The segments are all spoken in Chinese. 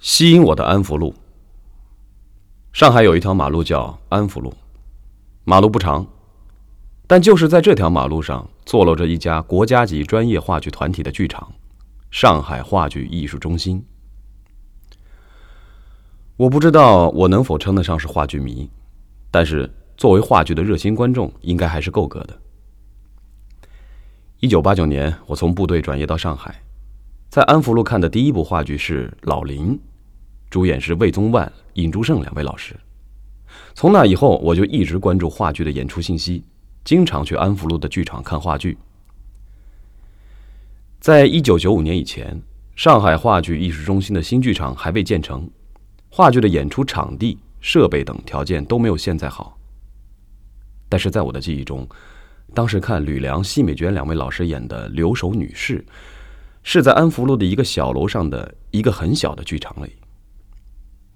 吸引我的安福路。上海有一条马路叫安福路，马路不长，但就是在这条马路上，坐落着一家国家级专业话剧团体的剧场——上海话剧艺术中心。我不知道我能否称得上是话剧迷，但是作为话剧的热心观众，应该还是够格的。一九八九年，我从部队转业到上海，在安福路看的第一部话剧是《老林》。主演是魏宗万、尹竹胜两位老师。从那以后，我就一直关注话剧的演出信息，经常去安福路的剧场看话剧。在一九九五年以前，上海话剧艺术中心的新剧场还未建成，话剧的演出场地、设备等条件都没有现在好。但是在我的记忆中，当时看吕梁、奚美娟两位老师演的《留守女士》，是在安福路的一个小楼上的一个很小的剧场里。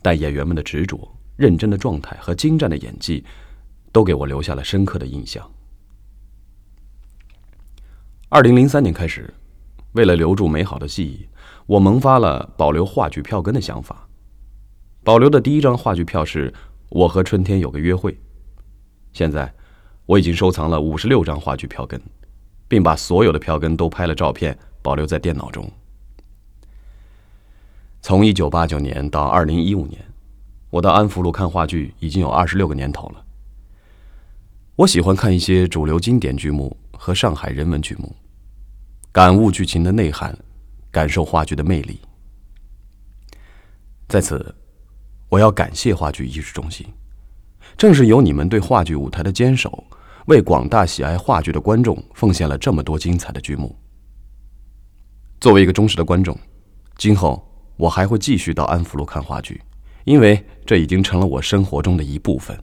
但演员们的执着、认真的状态和精湛的演技，都给我留下了深刻的印象。二零零三年开始，为了留住美好的记忆，我萌发了保留话剧票根的想法。保留的第一张话剧票是《我和春天有个约会》。现在，我已经收藏了五十六张话剧票根，并把所有的票根都拍了照片，保留在电脑中。从一九八九年到二零一五年，我到安福路看话剧已经有二十六个年头了。我喜欢看一些主流经典剧目和上海人文剧目，感悟剧情的内涵，感受话剧的魅力。在此，我要感谢话剧艺术中心，正是有你们对话剧舞台的坚守，为广大喜爱话剧的观众奉献了这么多精彩的剧目。作为一个忠实的观众，今后。我还会继续到安福路看话剧，因为这已经成了我生活中的一部分。